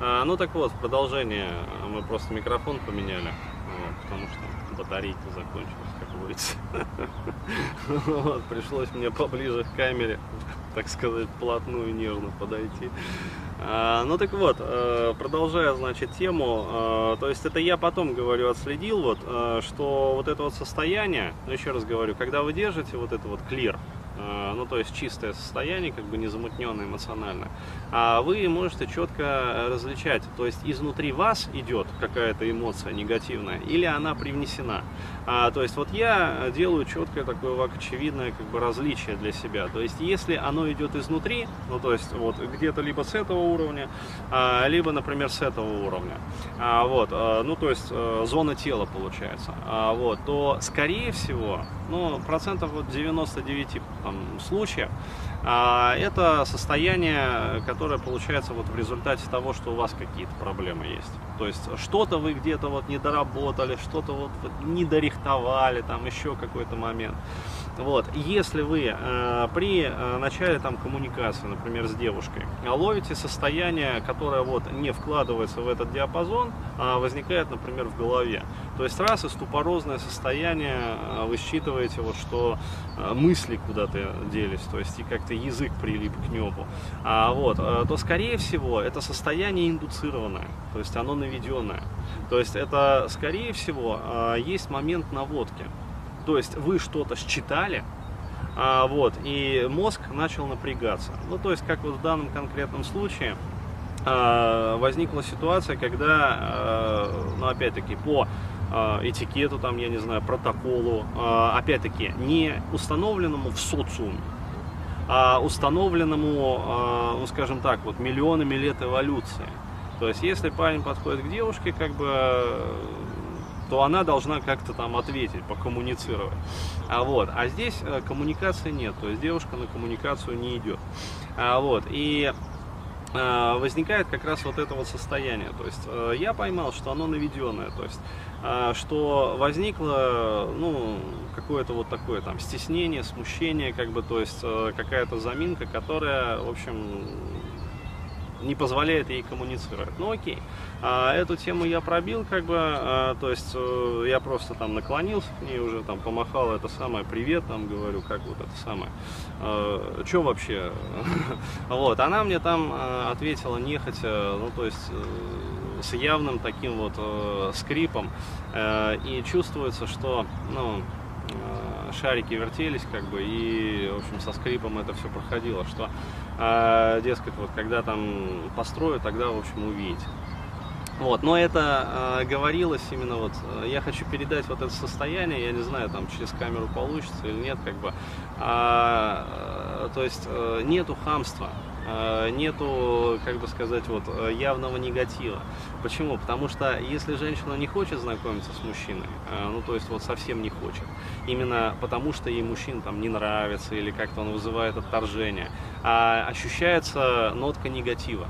А, ну так вот, в продолжение мы просто микрофон поменяли, вот, потому что батарейка закончилась, как говорится. Вот, пришлось мне поближе к камере, так сказать, плотную нервно подойти. А, ну так вот, э, продолжая, значит, тему, э, то есть это я потом, говорю, отследил, вот, э, что вот это вот состояние, ну еще раз говорю, когда вы держите вот это вот клир, ну то есть чистое состояние, как бы не замутненное эмоционально, а вы можете четко различать, то есть изнутри вас идет какая-то эмоция негативная или она привнесена. А, то есть вот я делаю четкое такое очевидное как бы различие для себя. То есть если оно идет изнутри, ну то есть вот где-то либо с этого уровня, а, либо, например, с этого уровня, а, вот, а, ну то есть а, зона тела получается, а, вот, то скорее всего, ну процентов вот 99 там, случаев, а, это состояние, которое получается вот в результате того, что у вас какие-то проблемы есть. То есть что-то вы где-то вот не доработали, что-то вот не дорихтовали, там еще какой-то момент. Вот, если вы э, при э, начале там коммуникации, например, с девушкой, ловите состояние, которое вот не вкладывается в этот диапазон, а возникает, например, в голове. То есть раз и ступорозное состояние, э, вы считываете, вот, что э, мысли куда-то делись, то есть и как-то язык прилип к небу, а, вот, э, то скорее всего это состояние индуцированное, то есть оно наведенное. То есть это, скорее всего, э, есть момент наводки. То есть вы что-то считали, а, вот, и мозг начал напрягаться. Ну, то есть, как вот в данном конкретном случае, а, возникла ситуация, когда, а, ну, опять-таки, по а, этикету, там, я не знаю, протоколу, а, опять-таки, не установленному в социуме, а установленному, а, ну, скажем так, вот миллионами лет эволюции. То есть, если парень подходит к девушке, как бы то она должна как-то там ответить, покоммуницировать. А, вот, а здесь э, коммуникации нет, то есть девушка на коммуникацию не идет. А, вот, и э, возникает как раз вот это вот состояние. То есть э, я поймал, что оно наведенное, то есть что возникло, ну, какое-то вот такое там стеснение, смущение, как бы, то есть какая-то заминка, которая, в общем, не позволяет ей коммуницировать. Ну окей, а, эту тему я пробил, как бы, а, то есть э, я просто там наклонился к ней уже, там помахал это самое, привет, там говорю, как вот это самое, а, что вообще, вот, она мне там а, ответила нехотя, ну то есть э, с явным таким вот э, скрипом, и чувствуется, что, ну, шарики вертелись, как бы, и, в общем, со скрипом это все проходило, что а, дескать, вот когда там построю, тогда, в общем, увидите. Вот, но это э, говорилось именно вот, я хочу передать вот это состояние, я не знаю, там через камеру получится или нет, как бы, а, э, то есть э, нету хамства, э, нету, как бы сказать, вот явного негатива. Почему? Потому что если женщина не хочет знакомиться с мужчиной, э, ну то есть вот совсем не хочет, именно потому что ей мужчина там не нравится или как-то он вызывает отторжение, а ощущается нотка негатива.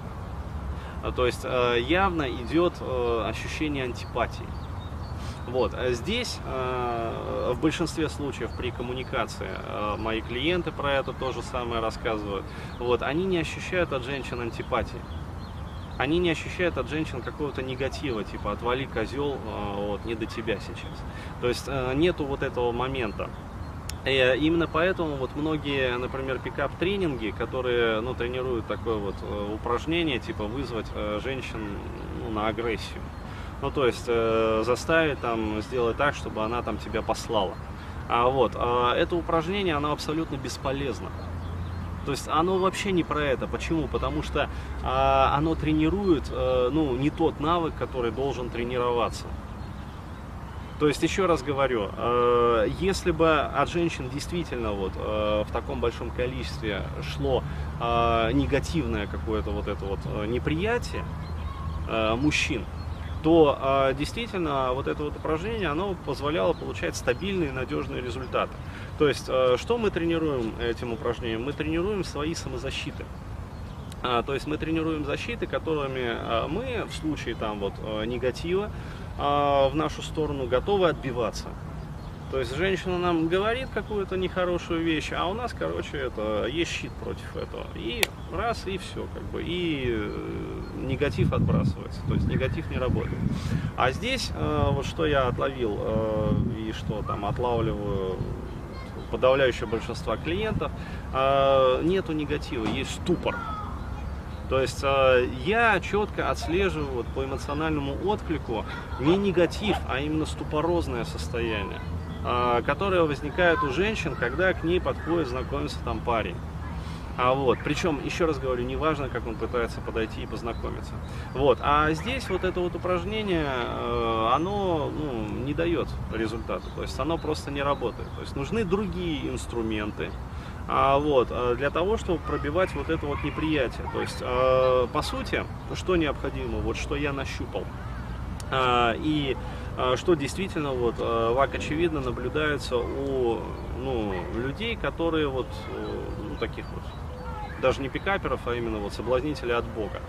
То есть э, явно идет э, ощущение антипатии. Вот. Здесь в большинстве случаев при коммуникации мои клиенты про это то же самое рассказывают. Вот. Они не ощущают от женщин антипатии они не ощущают от женщин какого-то негатива, типа отвали козел, вот, не до тебя сейчас. То есть нету вот этого момента. И именно поэтому вот многие, например, пикап-тренинги, которые ну, тренируют такое вот э, упражнение, типа вызвать э, женщин ну, на агрессию. Ну, то есть э, заставить там сделать так, чтобы она там тебя послала. А вот, э, это упражнение, оно абсолютно бесполезно. То есть оно вообще не про это. Почему? Потому что э, оно тренирует, э, ну, не тот навык, который должен тренироваться. То есть, еще раз говорю, э, если бы от женщин действительно вот э, в таком большом количестве шло э, негативное какое-то вот это вот неприятие мужчин, то действительно вот это вот упражнение, оно позволяло получать стабильные, надежные результаты. То есть, что мы тренируем этим упражнением? Мы тренируем свои самозащиты. То есть мы тренируем защиты, которыми мы в случае там вот негатива а, в нашу сторону готовы отбиваться. То есть женщина нам говорит какую-то нехорошую вещь, а у нас, короче, это есть щит против этого. И раз, и все, как бы. И э, негатив отбрасывается, то есть негатив не работает. А здесь, э, вот что я отловил э, и что там отлавливаю подавляющее большинство клиентов, нету негатива, есть ступор. То есть я четко отслеживаю вот, по эмоциональному отклику не негатив, а именно ступорозное состояние, э, которое возникает у женщин, когда к ней подходит знакомиться там парень. А вот, причем, еще раз говорю, неважно, как он пытается подойти и познакомиться. Вот, а здесь вот это вот упражнение, э, оно ну, не дает результата, то есть оно просто не работает. То есть нужны другие инструменты, а, вот, а, для того, чтобы пробивать вот это вот неприятие. То есть, а, по сути, что необходимо, вот что я нащупал. И что действительно, вот, вак очевидно наблюдается у ну, людей, которые вот, ну, таких вот даже не пикаперов, а именно вот соблазнителей от Бога.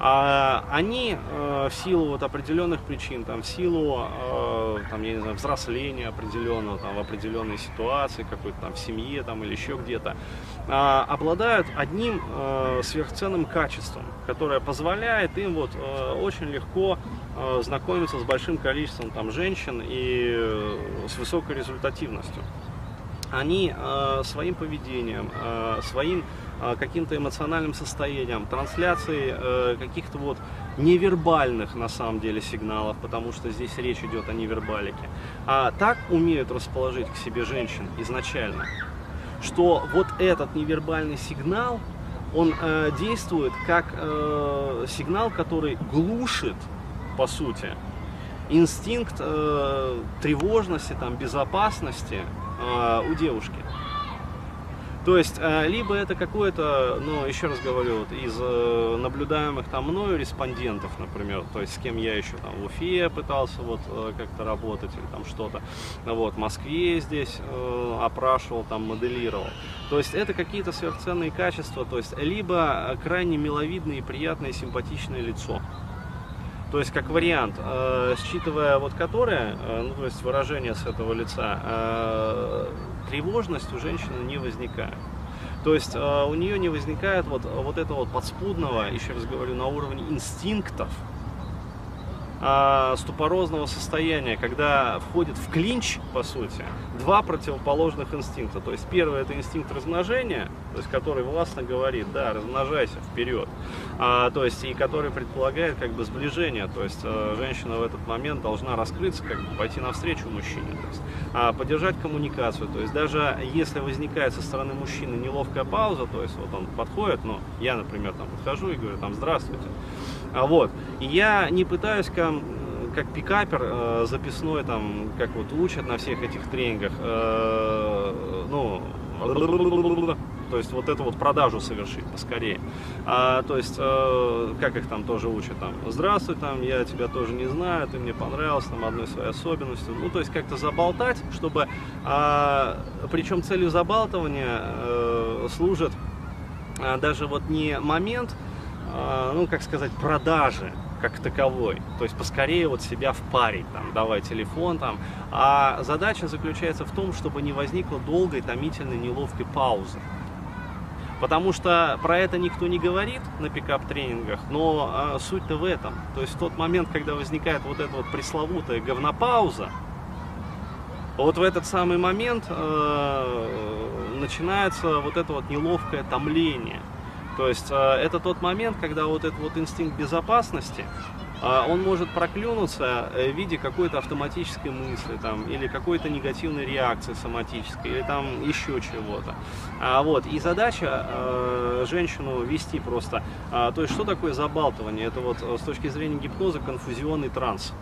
А они э, в силу вот определенных причин, там, в силу э, там, я не знаю, взросления определенного, там, в определенной ситуации, какой-то там в семье там, или еще где-то, э, обладают одним э, сверхценным качеством, которое позволяет им вот, э, очень легко э, знакомиться с большим количеством там, женщин и э, с высокой результативностью. Они э, своим поведением, э, своим Э, каким-то эмоциональным состоянием, трансляцией э, каких-то вот невербальных на самом деле сигналов, потому что здесь речь идет о невербалике. А так умеют расположить к себе женщин изначально, что вот этот невербальный сигнал, он э, действует как э, сигнал, который глушит, по сути, инстинкт э, тревожности, там, безопасности э, у девушки. То есть, э, либо это какое-то, ну, еще раз говорю, вот из э, наблюдаемых там мною респондентов, например, то есть с кем я еще там в Уфе пытался вот э, как-то работать или там что-то, вот, в Москве здесь опрашивал, там моделировал. То есть это какие-то сверхценные качества, то есть либо крайне миловидное и приятное симпатичное лицо, то есть, как вариант, э, считывая вот которое, э, ну, то есть выражение с этого лица, э, тревожность у женщины не возникает. То есть у нее не возникает вот, вот этого вот подспудного, еще раз говорю, на уровне инстинктов, ступорозного состояния, когда входит в клинч, по сути, два противоположных инстинкта. То есть первый это инстинкт размножения, то есть который властно говорит, да, размножайся вперед, а, то есть и который предполагает как бы сближение, то есть а, женщина в этот момент должна раскрыться, как бы пойти навстречу мужчине, то есть а, поддержать коммуникацию, то есть даже если возникает со стороны мужчины неловкая пауза, то есть вот он подходит, ну, я, например, там подхожу и говорю, там, здравствуйте, а вот. И я не пытаюсь как, как пикапер э, записной, там, как вот учат на всех этих тренингах, э, ну, то есть вот эту вот продажу совершить поскорее. А, то есть, э, как их там тоже учат, там, здравствуй, там, я тебя тоже не знаю, ты мне понравился, там, одной своей особенностью. Ну, то есть как-то заболтать, чтобы, а, причем целью забалтывания э, служит а, даже вот не момент, а, ну, как сказать, продажи как таковой. То есть поскорее вот себя впарить, там, давай телефон там. А задача заключается в том, чтобы не возникло долгой, томительной, неловкой паузы. Потому что про это никто не говорит на пикап-тренингах, но а, суть-то в этом. То есть в тот момент, когда возникает вот эта вот пресловутая говнопауза, вот в этот самый момент э, начинается вот это вот неловкое томление. То есть э, это тот момент, когда вот этот вот инстинкт безопасности, э, он может проклюнуться э, в виде какой-то автоматической мысли там, или какой-то негативной реакции соматической, или там еще чего-то. А, вот. И задача э, женщину вести просто. А, то есть что такое забалтывание? Это вот с точки зрения гипноза конфузионный транс.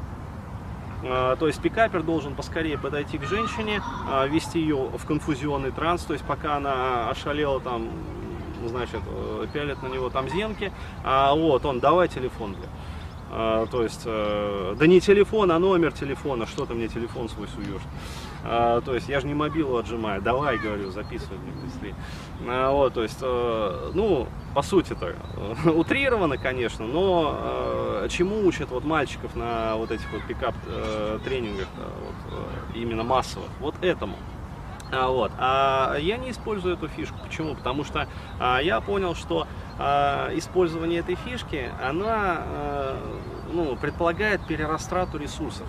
То есть пикапер должен поскорее подойти к женщине, вести ее в конфузионный транс, то есть пока она ошалела там значит, э, пялят на него там зенки, а вот он, давай телефон, бля. А, то есть, э, да не телефон, а номер телефона, что ты мне телефон свой суешь. А, то есть, я же не мобилу отжимаю, давай, говорю, записывай мне быстрее. А, вот, то есть, э, ну, по сути-то, э, утрировано, конечно, но э, чему учат вот мальчиков на вот этих вот пикап э, вот, именно массовых? Вот этому. А, вот. А я не использую эту фишку. Почему? Потому что а, я понял, что а, использование этой фишки, она а, ну, предполагает перерастрату ресурсов.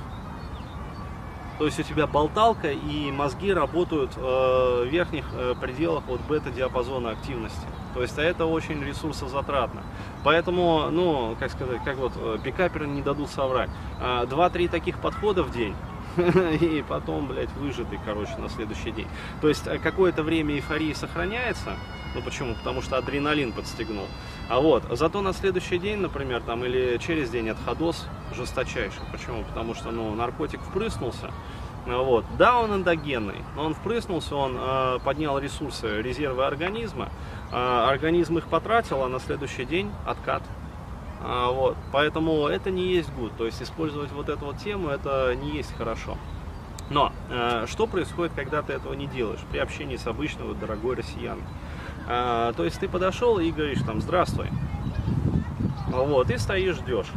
То есть у тебя болталка и мозги работают э, в верхних э, пределах вот бета-диапазона активности. То есть а это очень ресурсозатратно. Поэтому, ну, как сказать, как вот э, пикаперы не дадут соврать. А, два-три таких подхода в день, и потом, блядь, выжатый, короче, на следующий день. То есть э, какое-то время эйфории сохраняется, ну почему? Потому что адреналин подстегнул. А вот, зато на следующий день, например, там, или через день отходос жесточайший. Почему? Потому что, ну, наркотик впрыснулся, вот. Да, он эндогенный, но он впрыснулся, он э, поднял ресурсы, резервы организма, э, организм их потратил, а на следующий день откат. А, вот. Поэтому это не есть гуд. То есть использовать вот эту вот тему, это не есть хорошо. Но э, что происходит, когда ты этого не делаешь при общении с обычной вот, дорогой россиянкой? Э, то есть ты подошел и говоришь там «Здравствуй». Вот, и стоишь, ждешь.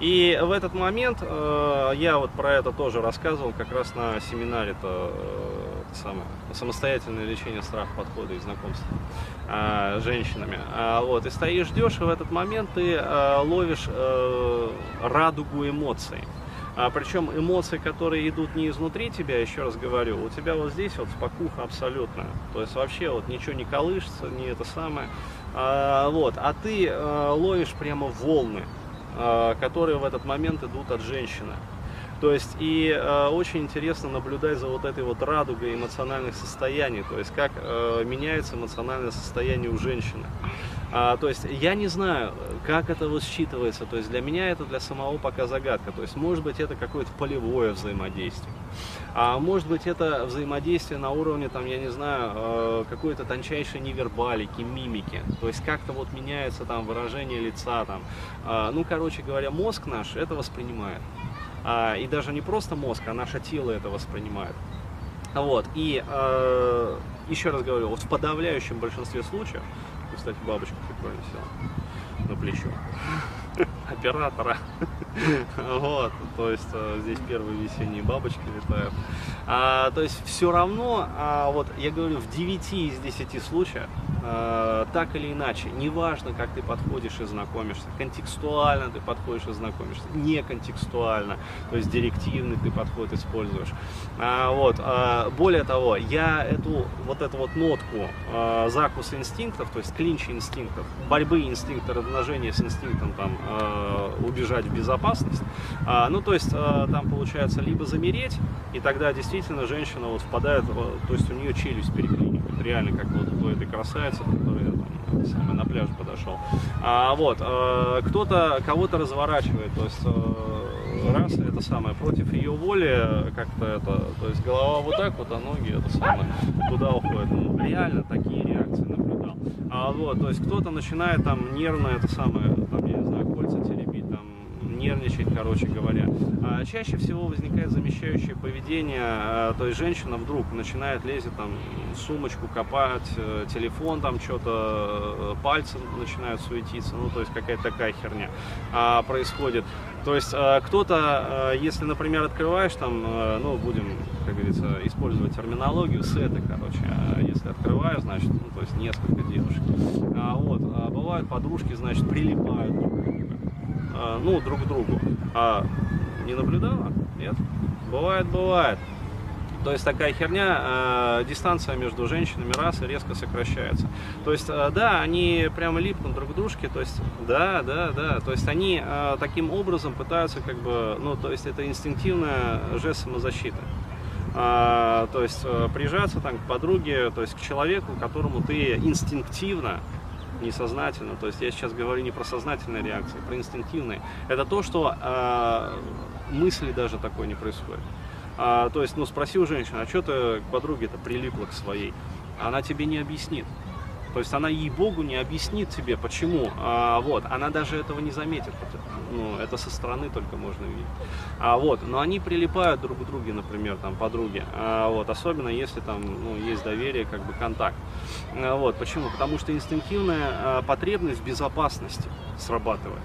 И в этот момент э, я вот про это тоже рассказывал как раз на семинаре-то э, самое, самостоятельное лечение страха подхода и знакомства э, с женщинами. А, вот, и стоишь, ждешь, и в этот момент ты э, ловишь э, радугу эмоций. А, причем эмоции, которые идут не изнутри тебя, еще раз говорю, у тебя вот здесь вот спокуха абсолютно. То есть вообще вот ничего не колышется, не это самое. А, вот, а ты а, ловишь прямо волны. А, которые в этот момент идут от женщины. То есть и э, очень интересно наблюдать за вот этой вот радугой эмоциональных состояний, то есть как э, меняется эмоциональное состояние у женщины. А, то есть я не знаю, как это вот считывается, то есть для меня это для самого пока загадка, то есть может быть это какое-то полевое взаимодействие, а может быть это взаимодействие на уровне, там, я не знаю, э, какой-то тончайшей невербалики, мимики, то есть как-то вот меняется там выражение лица, там, э, ну короче говоря, мозг наш это воспринимает. А, и даже не просто мозг, а наше тело это воспринимает. Вот, и э, еще раз говорю, вот в подавляющем большинстве случаев кстати, бабочка прикольно села на плечо оператора. Вот, то есть э, здесь первые весенние бабочки летают. А, то есть все равно, вот я говорю, в 9 из 10 случаев, так или иначе, неважно, как ты подходишь и знакомишься, контекстуально ты подходишь и знакомишься, не контекстуально, то есть директивный ты подход используешь. А, вот, а, более того, я эту вот эту вот нотку а, закуса инстинктов, то есть клинча инстинктов, борьбы инстинкта размножения с инстинктом там а, убежать в безопасность, а, ну то есть а, там получается либо замереть, и тогда действительно женщина вот впадает, то есть у нее челюсть переклинивает, реально как вот у этой красавицы, которая там, самый на пляж подошел. А, вот, а, кто-то кого-то разворачивает, то есть а, раз это самое против ее воли как-то это, то есть голова вот так вот, а ноги это самое туда уходят. Ну, реально такие реакции наблюдал. А вот, то есть кто-то начинает там нервно это самое, там, я не знаю, нервничать, короче говоря. А чаще всего возникает замещающее поведение, а, то есть женщина вдруг начинает лезть там сумочку, копать, э, телефон там что-то, э, пальцы начинают суетиться, ну то есть какая-то такая херня а, происходит. То есть э, кто-то, если, например, открываешь там, ну, будем, как говорится, использовать терминологию, сеты, короче, если открываю, значит, ну, то есть несколько девушек. А, вот, бывают подружки, значит, прилипают друг ну, друг другу. А не наблюдала? Нет? Бывает, бывает. То есть такая херня, э, дистанция между женщинами расы резко сокращается. То есть, э, да, они прямо липнут друг к дружке, то есть, да, да, да, то есть они э, таким образом пытаются как бы, ну, то есть это инстинктивная жест самозащиты. А, то есть э, прижаться там к подруге, то есть к человеку, которому ты инстинктивно несознательно. То есть я сейчас говорю не про сознательные реакции, а про инстинктивные. Это то, что э, мысли даже такой не происходит. А, то есть, ну, спроси у женщины, а что ты к подруге-то прилипла к своей? Она тебе не объяснит. То есть она ей-богу не объяснит тебе, почему. А, вот, она даже этого не заметит. Ну, это со стороны только можно видеть. А, вот, но они прилипают друг к другу, например, там, подруги. А, вот, особенно если там ну, есть доверие, как бы контакт. А, вот, почему? Потому что инстинктивная а, потребность безопасности срабатывает.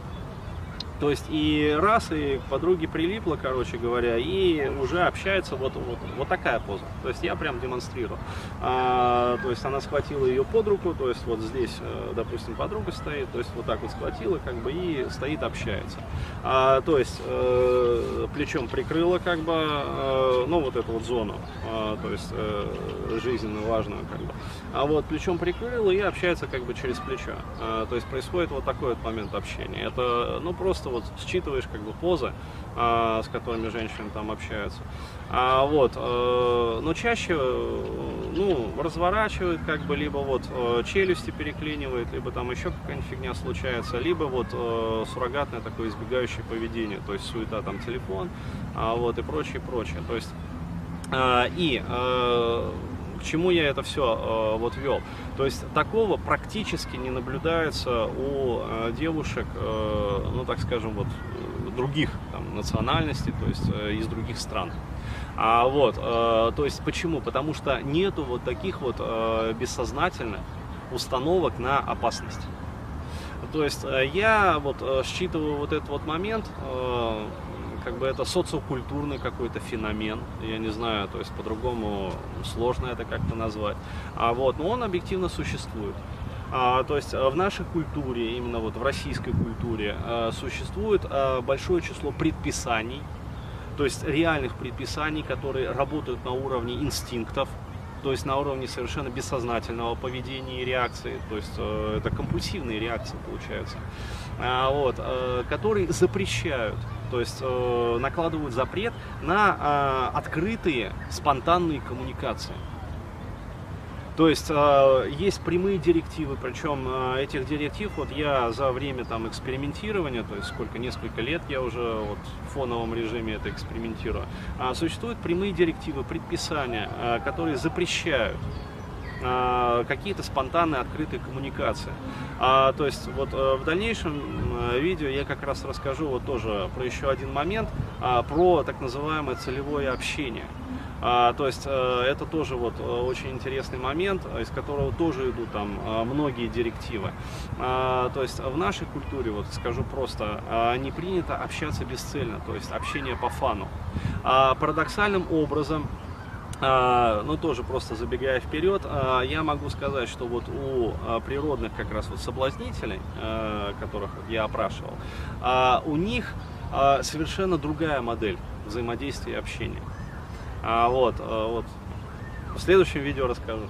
То есть и раз, и к подруге прилипла, короче говоря, и уже общается вот, вот, вот такая поза. То есть я прям демонстрирую. А, то есть она схватила ее под руку, то есть вот здесь, э, допустим, подруга стоит, то есть вот так вот схватила, как бы, и стоит, общается. А, то есть э, плечом прикрыла, как бы, э, ну вот эту вот зону, э, то есть э, жизненно важную, как бы. А вот плечом прикрыла и общается как бы через плечо. Э, то есть происходит вот такой вот момент общения. Это, ну просто просто вот считываешь как бы позы, а, с которыми женщины там общаются. А, вот, а, но чаще, ну, разворачивает как бы, либо вот а, челюсти переклинивает, либо там еще какая-нибудь фигня случается, либо вот а, суррогатное такое избегающее поведение, то есть суета там телефон, а, вот и прочее, прочее. То есть и к чему я это все э, вот вел. То есть такого практически не наблюдается у э, девушек, э, ну так скажем, вот других там, национальностей, то есть э, из других стран. А вот, э, то есть почему? Потому что нету вот таких вот э, бессознательных установок на опасность. То есть э, я вот э, считываю вот этот вот момент, э, как бы это социокультурный какой-то феномен, я не знаю, то есть по-другому сложно это как-то назвать, а вот, но он объективно существует. А, то есть в нашей культуре, именно вот в российской культуре, а, существует а, большое число предписаний, то есть реальных предписаний, которые работают на уровне инстинктов, то есть на уровне совершенно бессознательного поведения и реакции, то есть э, это компульсивные реакции получаются, а, вот, э, которые запрещают то есть э, накладывают запрет на э, открытые спонтанные коммуникации. То есть э, есть прямые директивы, причем э, этих директив вот я за время там экспериментирования, то есть сколько, несколько лет я уже вот в фоновом режиме это экспериментирую, э, существуют прямые директивы, предписания, э, которые запрещают какие-то спонтанные открытые коммуникации. А, то есть вот э, в дальнейшем э, видео я как раз расскажу вот тоже про еще один момент, а, про так называемое целевое общение. А, то есть а, это тоже вот очень интересный момент, из которого тоже идут там многие директивы. А, то есть в нашей культуре, вот скажу просто, а, не принято общаться бесцельно, то есть общение по фану. А, парадоксальным образом а, ну, тоже просто забегая вперед, а, я могу сказать, что вот у а, природных как раз вот соблазнителей, которых я опрашивал, у них совершенно другая модель взаимодействия и общения. Вот, вот. В следующем видео расскажу.